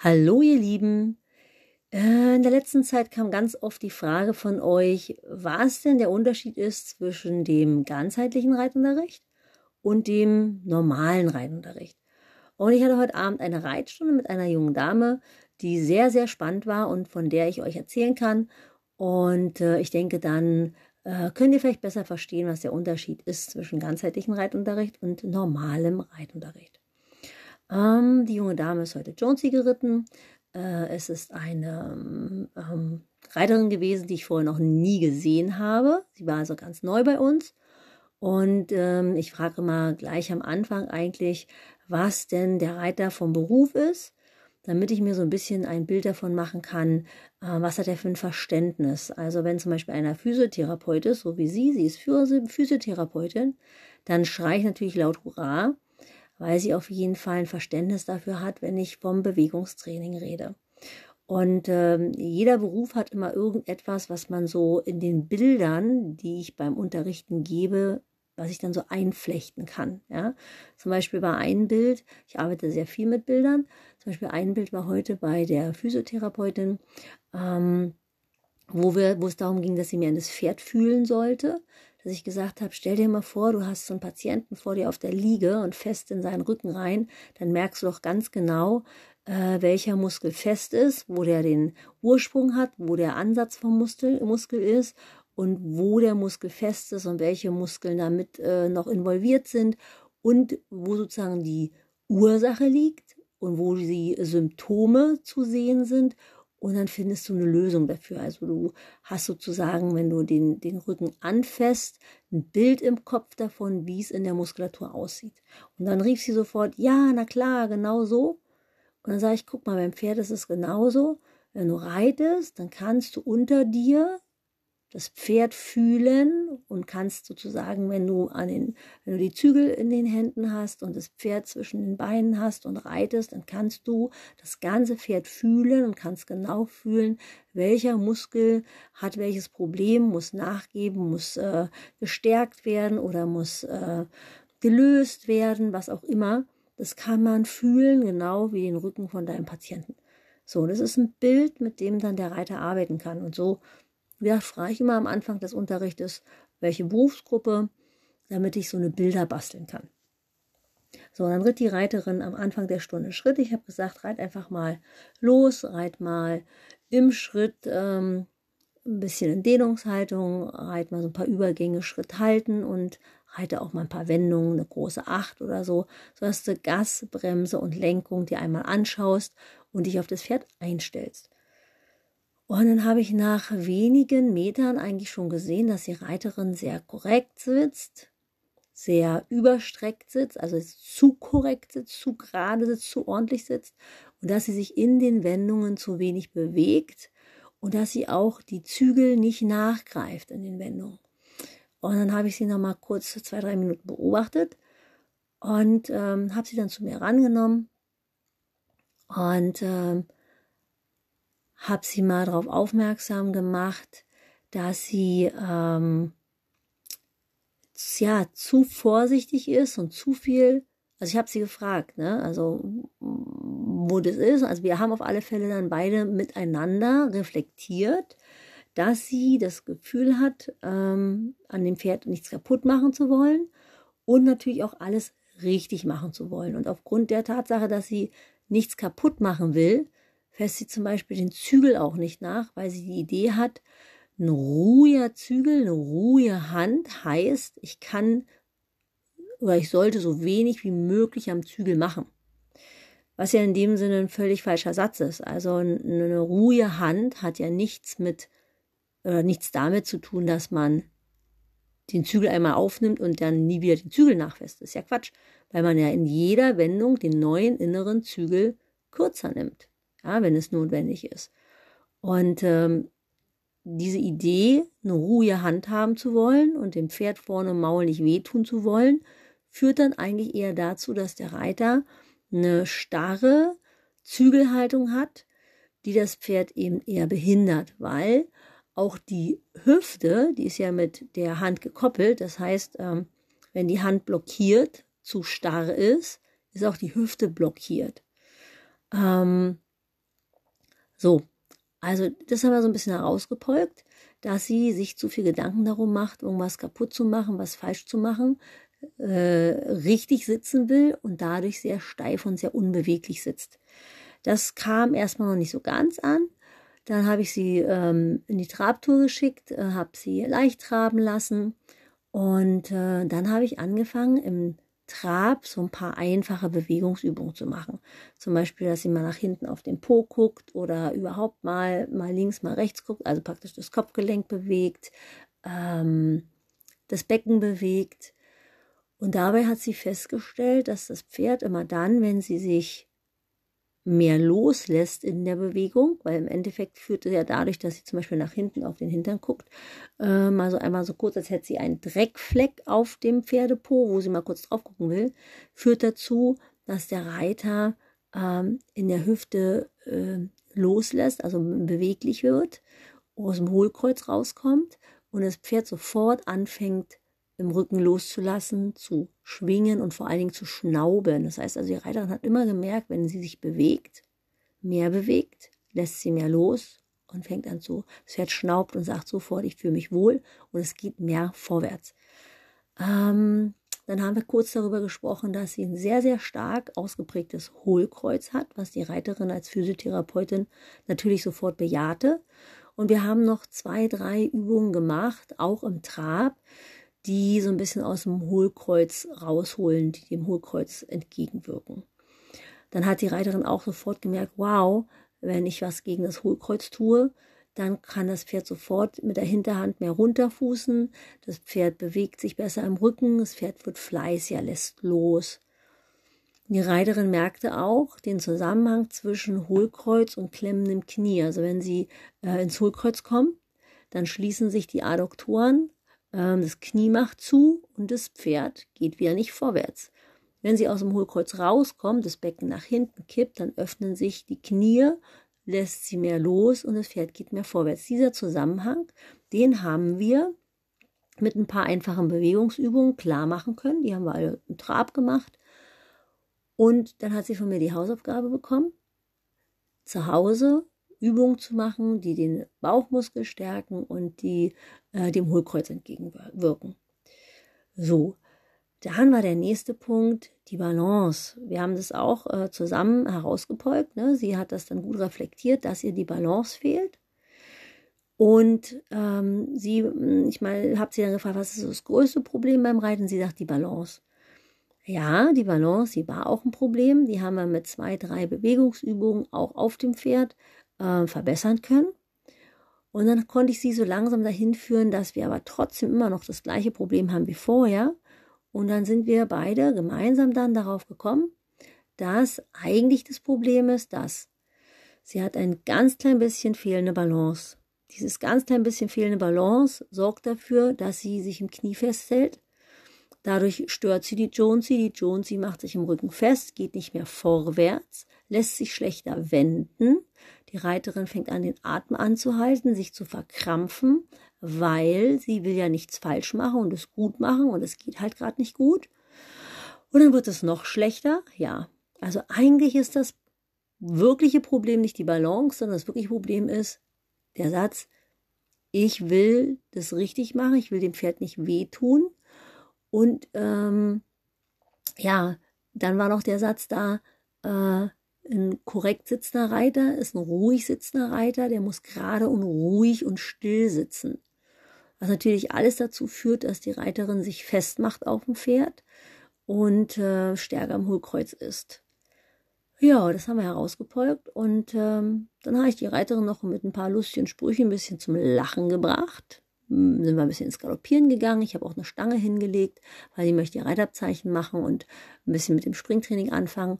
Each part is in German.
Hallo ihr Lieben. Äh, in der letzten Zeit kam ganz oft die Frage von euch, was denn der Unterschied ist zwischen dem ganzheitlichen Reitunterricht und dem normalen Reitunterricht. Und ich hatte heute Abend eine Reitstunde mit einer jungen Dame, die sehr, sehr spannend war und von der ich euch erzählen kann. Und äh, ich denke, dann äh, könnt ihr vielleicht besser verstehen, was der Unterschied ist zwischen ganzheitlichem Reitunterricht und normalem Reitunterricht. Ähm, die junge Dame ist heute Jonesy geritten. Äh, es ist eine ähm, Reiterin gewesen, die ich vorher noch nie gesehen habe. Sie war also ganz neu bei uns. Und ähm, ich frage mal gleich am Anfang eigentlich, was denn der Reiter vom Beruf ist, damit ich mir so ein bisschen ein Bild davon machen kann, äh, was hat er für ein Verständnis. Also wenn zum Beispiel einer Physiotherapeut ist, so wie sie, sie ist Physiotherapeutin, dann schreie ich natürlich laut Hurra weil sie auf jeden Fall ein Verständnis dafür hat, wenn ich vom Bewegungstraining rede. Und äh, jeder Beruf hat immer irgendetwas, was man so in den Bildern, die ich beim Unterrichten gebe, was ich dann so einflechten kann. Ja? Zum Beispiel bei einem Bild, ich arbeite sehr viel mit Bildern, zum Beispiel ein Bild war heute bei der Physiotherapeutin, ähm, wo, wir, wo es darum ging, dass sie mir in das Pferd fühlen sollte dass ich gesagt habe, stell dir mal vor, du hast so einen Patienten vor dir auf der Liege und fest in seinen Rücken rein, dann merkst du doch ganz genau, äh, welcher Muskel fest ist, wo der den Ursprung hat, wo der Ansatz vom Muskel, Muskel ist und wo der Muskel fest ist und welche Muskeln damit äh, noch involviert sind und wo sozusagen die Ursache liegt und wo die Symptome zu sehen sind und dann findest du eine Lösung dafür. Also du hast sozusagen, wenn du den, den Rücken anfasst, ein Bild im Kopf davon, wie es in der Muskulatur aussieht. Und dann rief sie sofort, ja, na klar, genau so. Und dann sage ich, guck mal, beim Pferd ist es genauso. Wenn du reitest, dann kannst du unter dir das Pferd fühlen und kannst sozusagen, wenn du an den, wenn du die Zügel in den Händen hast und das Pferd zwischen den Beinen hast und reitest, dann kannst du das ganze Pferd fühlen und kannst genau fühlen, welcher Muskel hat welches Problem, muss nachgeben, muss äh, gestärkt werden oder muss äh, gelöst werden, was auch immer. Das kann man fühlen, genau wie den Rücken von deinem Patienten. So, das ist ein Bild, mit dem dann der Reiter arbeiten kann. Und so ja, frage ich immer am Anfang des Unterrichtes, welche Berufsgruppe, damit ich so eine Bilder basteln kann. So, dann ritt die Reiterin am Anfang der Stunde Schritt. Ich habe gesagt, reit einfach mal los, reit mal im Schritt ähm, ein bisschen in Dehnungshaltung, reit mal so ein paar Übergänge, Schritt halten und reite auch mal ein paar Wendungen, eine große Acht oder so, sodass du Gas, Bremse und Lenkung dir einmal anschaust und dich auf das Pferd einstellst. Und dann habe ich nach wenigen Metern eigentlich schon gesehen, dass die Reiterin sehr korrekt sitzt, sehr überstreckt sitzt, also zu korrekt sitzt, zu gerade sitzt, zu ordentlich sitzt und dass sie sich in den Wendungen zu wenig bewegt und dass sie auch die Zügel nicht nachgreift in den Wendungen. Und dann habe ich sie noch mal kurz zwei, drei Minuten beobachtet und ähm, habe sie dann zu mir rangenommen und ähm, habe sie mal darauf aufmerksam gemacht, dass sie ähm, ja zu vorsichtig ist und zu viel. Also ich habe sie gefragt, ne? Also wo das ist. Also wir haben auf alle Fälle dann beide miteinander reflektiert, dass sie das Gefühl hat, ähm, an dem Pferd nichts kaputt machen zu wollen und natürlich auch alles richtig machen zu wollen. Und aufgrund der Tatsache, dass sie nichts kaputt machen will, fässt sie zum Beispiel den Zügel auch nicht nach, weil sie die Idee hat, ein ruhiger Zügel, eine ruhige Hand heißt, ich kann oder ich sollte so wenig wie möglich am Zügel machen. Was ja in dem Sinne ein völlig falscher Satz ist. Also eine ruhige Hand hat ja nichts mit oder nichts damit zu tun, dass man den Zügel einmal aufnimmt und dann nie wieder den Zügel nachfasst. Das ist ja Quatsch, weil man ja in jeder Wendung den neuen inneren Zügel kürzer nimmt ja, wenn es notwendig ist. Und ähm, diese Idee, eine ruhige Hand haben zu wollen und dem Pferd vorne im Maul nicht wehtun zu wollen, führt dann eigentlich eher dazu, dass der Reiter eine starre Zügelhaltung hat, die das Pferd eben eher behindert, weil auch die Hüfte, die ist ja mit der Hand gekoppelt, das heißt, ähm, wenn die Hand blockiert, zu starr ist, ist auch die Hüfte blockiert. Ähm, So, also das haben wir so ein bisschen herausgepolkt, dass sie sich zu viel Gedanken darum macht, irgendwas kaputt zu machen, was falsch zu machen, äh, richtig sitzen will und dadurch sehr steif und sehr unbeweglich sitzt. Das kam erstmal noch nicht so ganz an. Dann habe ich sie ähm, in die Trabtour geschickt, äh, habe sie leicht traben lassen und äh, dann habe ich angefangen im Trab so ein paar einfache Bewegungsübungen zu machen. Zum Beispiel, dass sie mal nach hinten auf den Po guckt oder überhaupt mal, mal links, mal rechts guckt, also praktisch das Kopfgelenk bewegt, ähm, das Becken bewegt. Und dabei hat sie festgestellt, dass das Pferd immer dann, wenn sie sich mehr loslässt in der Bewegung, weil im Endeffekt führt es ja dadurch, dass sie zum Beispiel nach hinten auf den Hintern guckt, äh, mal so einmal so kurz, als hätte sie einen Dreckfleck auf dem Pferdepo, wo sie mal kurz drauf gucken will, führt dazu, dass der Reiter ähm, in der Hüfte äh, loslässt, also beweglich wird, aus dem Hohlkreuz rauskommt und das Pferd sofort anfängt im Rücken loszulassen, zu schwingen und vor allen Dingen zu schnauben. Das heißt also, die Reiterin hat immer gemerkt, wenn sie sich bewegt, mehr bewegt, lässt sie mehr los und fängt an zu, das Pferd schnaubt und sagt sofort, ich fühle mich wohl und es geht mehr vorwärts. Ähm, dann haben wir kurz darüber gesprochen, dass sie ein sehr, sehr stark ausgeprägtes Hohlkreuz hat, was die Reiterin als Physiotherapeutin natürlich sofort bejahte. Und wir haben noch zwei, drei Übungen gemacht, auch im Trab, die so ein bisschen aus dem Hohlkreuz rausholen, die dem Hohlkreuz entgegenwirken. Dann hat die Reiterin auch sofort gemerkt, wow, wenn ich was gegen das Hohlkreuz tue, dann kann das Pferd sofort mit der Hinterhand mehr runterfußen, das Pferd bewegt sich besser im Rücken, das Pferd wird fleißiger, lässt los. Die Reiterin merkte auch den Zusammenhang zwischen Hohlkreuz und klemmendem Knie. Also wenn sie äh, ins Hohlkreuz kommen, dann schließen sich die Adduktoren das Knie macht zu und das Pferd geht wieder nicht vorwärts. Wenn sie aus dem Hohlkreuz rauskommt, das Becken nach hinten kippt, dann öffnen sich die Knie, lässt sie mehr los und das Pferd geht mehr vorwärts. Dieser Zusammenhang, den haben wir mit ein paar einfachen Bewegungsübungen klar machen können. Die haben wir alle im Trab gemacht. Und dann hat sie von mir die Hausaufgabe bekommen, zu Hause Übungen zu machen, die den Bauchmuskel stärken und die äh, dem Hohlkreuz entgegenwirken. So, dann war der nächste Punkt die Balance. Wir haben das auch äh, zusammen herausgepolkt. Ne? Sie hat das dann gut reflektiert, dass ihr die Balance fehlt. Und ähm, sie, ich meine, habe sie dann gefragt, was ist das größte Problem beim Reiten? Sie sagt die Balance. Ja, die Balance, die war auch ein Problem. Die haben wir mit zwei, drei Bewegungsübungen auch auf dem Pferd äh, verbessern können. Und dann konnte ich sie so langsam dahin führen, dass wir aber trotzdem immer noch das gleiche Problem haben wie vorher. Und dann sind wir beide gemeinsam dann darauf gekommen, dass eigentlich das Problem ist, dass sie hat ein ganz klein bisschen fehlende Balance. Dieses ganz klein bisschen fehlende Balance sorgt dafür, dass sie sich im Knie festhält. Dadurch stört sie die Jonesy. Die Jonesy macht sich im Rücken fest, geht nicht mehr vorwärts, lässt sich schlechter wenden. Die Reiterin fängt an, den Atem anzuhalten, sich zu verkrampfen, weil sie will ja nichts falsch machen und es gut machen und es geht halt gerade nicht gut. Und dann wird es noch schlechter. Ja, also eigentlich ist das wirkliche Problem nicht die Balance, sondern das wirkliche Problem ist der Satz, ich will das richtig machen, ich will dem Pferd nicht wehtun. Und ähm, ja, dann war noch der Satz da, äh, ein korrekt sitzender Reiter ist ein ruhig sitzender Reiter, der muss gerade und ruhig und still sitzen. Was natürlich alles dazu führt, dass die Reiterin sich festmacht auf dem Pferd und äh, stärker am Hohlkreuz ist. Ja, das haben wir herausgepolkt und ähm, dann habe ich die Reiterin noch mit ein paar lustigen Sprüchen ein bisschen zum Lachen gebracht. Hm, sind wir ein bisschen ins Galoppieren gegangen. Ich habe auch eine Stange hingelegt, weil ich möchte die Reitabzeichen machen und ein bisschen mit dem Springtraining anfangen.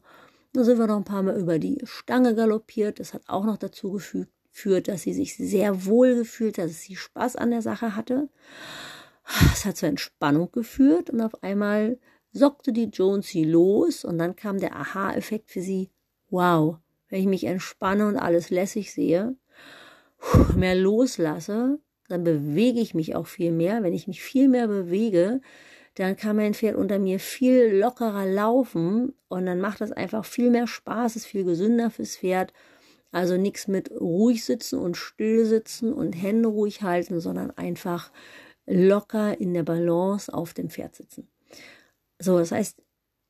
Dann sind wir noch ein paar Mal über die Stange galoppiert. Das hat auch noch dazu geführt, dass sie sich sehr wohl gefühlt dass sie Spaß an der Sache hatte. Es hat zur Entspannung geführt und auf einmal sockte die Jonesy los und dann kam der Aha-Effekt für sie. Wow, wenn ich mich entspanne und alles lässig sehe, mehr loslasse, dann bewege ich mich auch viel mehr. Wenn ich mich viel mehr bewege, dann kann mein Pferd unter mir viel lockerer laufen und dann macht das einfach viel mehr Spaß, ist viel gesünder fürs Pferd. Also nichts mit ruhig sitzen und still sitzen und Hände ruhig halten, sondern einfach locker in der Balance auf dem Pferd sitzen. So, das heißt,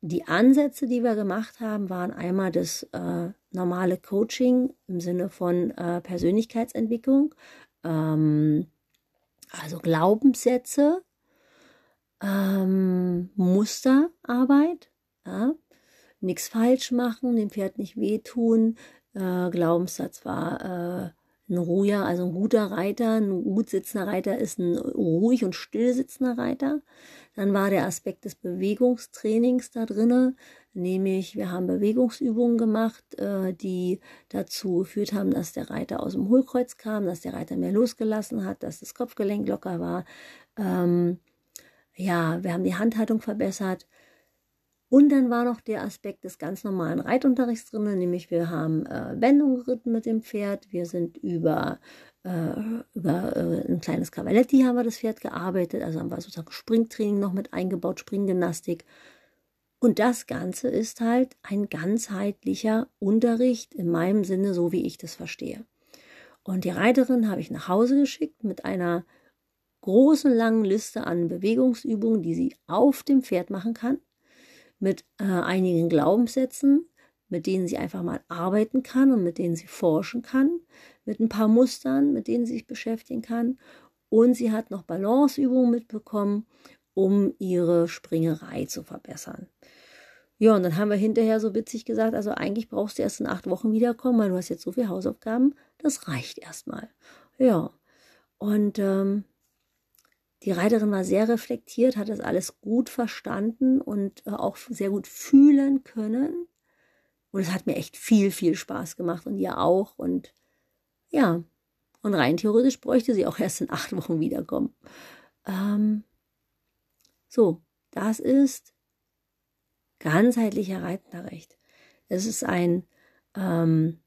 die Ansätze, die wir gemacht haben, waren einmal das äh, normale Coaching im Sinne von äh, Persönlichkeitsentwicklung, ähm, also Glaubenssätze, ähm, Musterarbeit, ja, nichts falsch machen, dem Pferd nicht wehtun. Äh, Glaubenssatz war äh, ein ruhiger, also ein guter Reiter, ein gut sitzender Reiter ist ein ruhig und still sitzender Reiter. Dann war der Aspekt des Bewegungstrainings da drinne, nämlich wir haben Bewegungsübungen gemacht, äh, die dazu geführt haben, dass der Reiter aus dem Hohlkreuz kam, dass der Reiter mehr losgelassen hat, dass das Kopfgelenk locker war. Ähm, ja, wir haben die Handhaltung verbessert. Und dann war noch der Aspekt des ganz normalen Reitunterrichts drin, nämlich wir haben äh, Wendung geritten mit dem Pferd, wir sind über, äh, über äh, ein kleines Cavaletti haben wir das Pferd gearbeitet, also haben wir sozusagen Springtraining noch mit eingebaut, Springgymnastik. Und das Ganze ist halt ein ganzheitlicher Unterricht in meinem Sinne, so wie ich das verstehe. Und die Reiterin habe ich nach Hause geschickt mit einer großen langen Liste an Bewegungsübungen, die sie auf dem Pferd machen kann mit äh, einigen Glaubenssätzen, mit denen sie einfach mal arbeiten kann und mit denen sie forschen kann, mit ein paar Mustern, mit denen sie sich beschäftigen kann. Und sie hat noch Balanceübungen mitbekommen, um ihre Springerei zu verbessern. Ja, und dann haben wir hinterher so witzig gesagt, also eigentlich brauchst du erst in acht Wochen wiederkommen, weil du hast jetzt so viele Hausaufgaben, das reicht erstmal. Ja, und ähm, die Reiterin war sehr reflektiert, hat das alles gut verstanden und äh, auch sehr gut fühlen können. Und es hat mir echt viel, viel Spaß gemacht und ihr auch. Und ja, und rein theoretisch bräuchte sie auch erst in acht Wochen wiederkommen. Ähm, so, das ist ganzheitlicher Reitenrecht. Es ist ein ähm,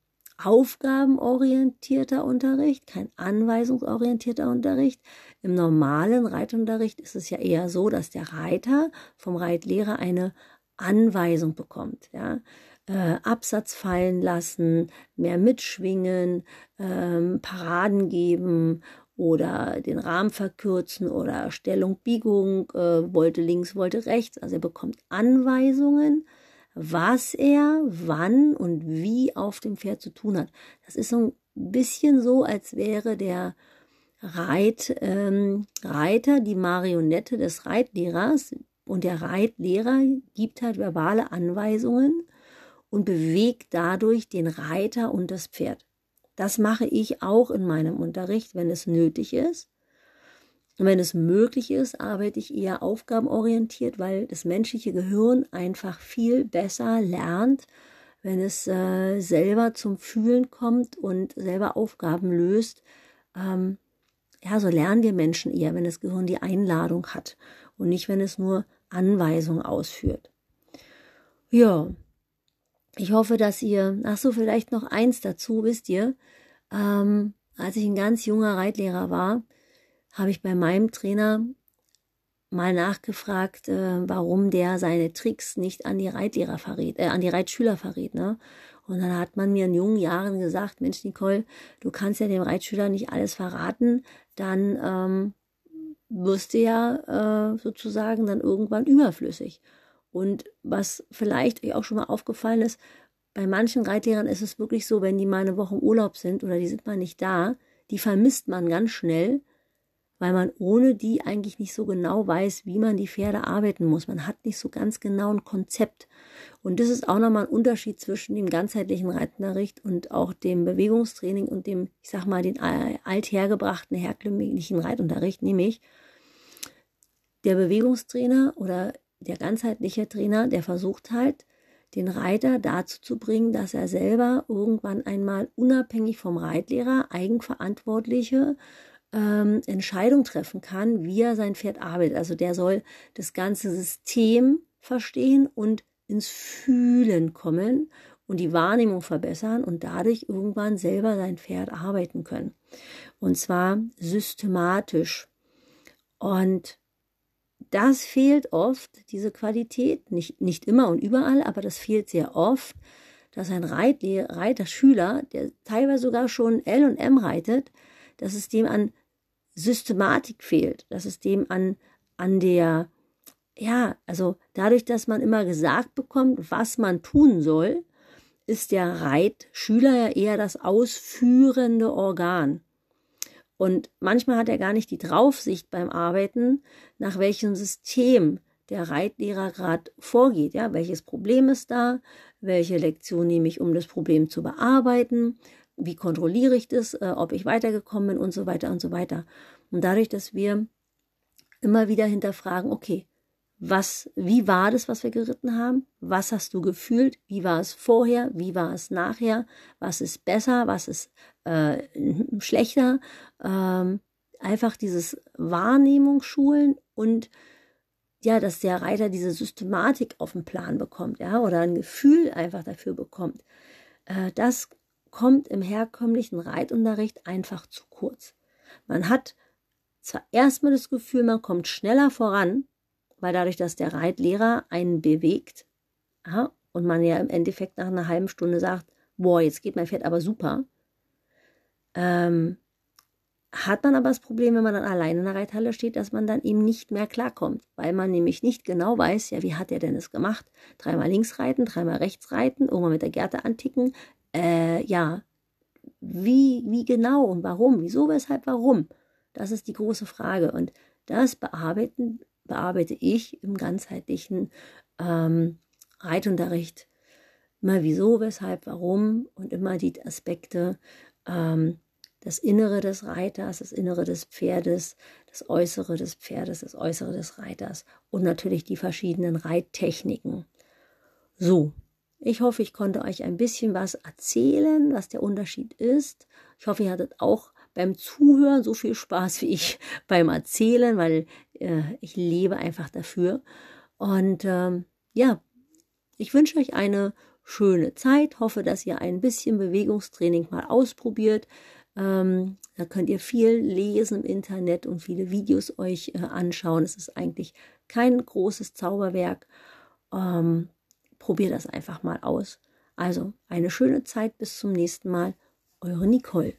aufgabenorientierter Unterricht, kein anweisungsorientierter Unterricht. Im normalen Reitunterricht ist es ja eher so, dass der Reiter vom Reitlehrer eine Anweisung bekommt. Ja? Äh, Absatz fallen lassen, mehr mitschwingen, ähm, Paraden geben oder den Rahmen verkürzen oder Stellung, Biegung, äh, wollte links, wollte rechts. Also er bekommt Anweisungen was er wann und wie auf dem Pferd zu tun hat. Das ist so ein bisschen so, als wäre der Reit, ähm, Reiter die Marionette des Reitlehrers und der Reitlehrer gibt halt verbale Anweisungen und bewegt dadurch den Reiter und das Pferd. Das mache ich auch in meinem Unterricht, wenn es nötig ist. Und wenn es möglich ist, arbeite ich eher aufgabenorientiert, weil das menschliche Gehirn einfach viel besser lernt, wenn es äh, selber zum Fühlen kommt und selber Aufgaben löst. Ähm, ja, so lernen wir Menschen eher, wenn das Gehirn die Einladung hat und nicht, wenn es nur Anweisungen ausführt. Ja, ich hoffe, dass ihr, ach so, vielleicht noch eins dazu, wisst ihr, ähm, als ich ein ganz junger Reitlehrer war, habe ich bei meinem Trainer mal nachgefragt, äh, warum der seine Tricks nicht an die Reitlehrer verrät, äh, an die Reitschüler verrät. Ne? Und dann hat man mir in jungen Jahren gesagt, Mensch, Nicole, du kannst ja dem Reitschüler nicht alles verraten, dann ähm, wirst du ja äh, sozusagen dann irgendwann überflüssig. Und was vielleicht euch auch schon mal aufgefallen ist, bei manchen Reitlehrern ist es wirklich so, wenn die mal eine Woche im Urlaub sind oder die sind mal nicht da, die vermisst man ganz schnell weil man ohne die eigentlich nicht so genau weiß, wie man die Pferde arbeiten muss. Man hat nicht so ganz genau ein Konzept. Und das ist auch nochmal ein Unterschied zwischen dem ganzheitlichen Reitunterricht und auch dem Bewegungstraining und dem, ich sag mal, den althergebrachten, herkömmlichen Reitunterricht, nämlich der Bewegungstrainer oder der ganzheitliche Trainer, der versucht halt, den Reiter dazu zu bringen, dass er selber irgendwann einmal unabhängig vom Reitlehrer eigenverantwortliche ähm, Entscheidung treffen kann, wie er sein Pferd arbeitet. Also der soll das ganze System verstehen und ins Fühlen kommen und die Wahrnehmung verbessern und dadurch irgendwann selber sein Pferd arbeiten können. Und zwar systematisch. Und das fehlt oft, diese Qualität, nicht, nicht immer und überall, aber das fehlt sehr oft, dass ein Reitlehrer, Reiter, Schüler, der teilweise sogar schon L und M reitet, dass es dem an Systematik fehlt, dass es dem an, an der, ja, also dadurch, dass man immer gesagt bekommt, was man tun soll, ist der Reitschüler ja eher das ausführende Organ. Und manchmal hat er gar nicht die Draufsicht beim Arbeiten, nach welchem System der Reitlehrer gerade vorgeht. Ja, welches Problem ist da? Welche Lektion nehme ich, um das Problem zu bearbeiten? Wie kontrolliere ich das, äh, ob ich weitergekommen bin und so weiter und so weiter. Und dadurch, dass wir immer wieder hinterfragen, okay, was, wie war das, was wir geritten haben? Was hast du gefühlt? Wie war es vorher? Wie war es nachher? Was ist besser? Was ist äh, schlechter? Ähm, einfach dieses Wahrnehmungsschulen und ja, dass der Reiter diese Systematik auf den Plan bekommt, ja, oder ein Gefühl einfach dafür bekommt. Äh, das kommt im herkömmlichen Reitunterricht einfach zu kurz. Man hat zwar erstmal das Gefühl, man kommt schneller voran, weil dadurch, dass der Reitlehrer einen bewegt ja, und man ja im Endeffekt nach einer halben Stunde sagt, boah, jetzt geht mein Pferd aber super, ähm, hat man aber das Problem, wenn man dann alleine in der Reithalle steht, dass man dann eben nicht mehr klarkommt, weil man nämlich nicht genau weiß, ja, wie hat er denn es gemacht? Dreimal links reiten, dreimal rechts reiten, irgendwann mit der Gerte anticken. Äh, ja, wie, wie genau und warum? Wieso, weshalb, warum? Das ist die große Frage. Und das bearbeiten bearbeite ich im ganzheitlichen ähm, Reitunterricht immer wieso, weshalb, warum und immer die Aspekte, ähm, das Innere des Reiters, das Innere des Pferdes, das Äußere des Pferdes, das Äußere des Reiters und natürlich die verschiedenen Reittechniken. So, ich hoffe, ich konnte euch ein bisschen was erzählen, was der Unterschied ist. Ich hoffe, ihr hattet auch beim Zuhören so viel Spaß wie ich beim Erzählen, weil äh, ich lebe einfach dafür. Und ähm, ja, ich wünsche euch eine schöne Zeit, hoffe, dass ihr ein bisschen Bewegungstraining mal ausprobiert. Ähm, da könnt ihr viel lesen im Internet und viele Videos euch äh, anschauen. Es ist eigentlich kein großes Zauberwerk. Ähm, probiert das einfach mal aus. Also eine schöne Zeit, bis zum nächsten Mal. Eure Nicole.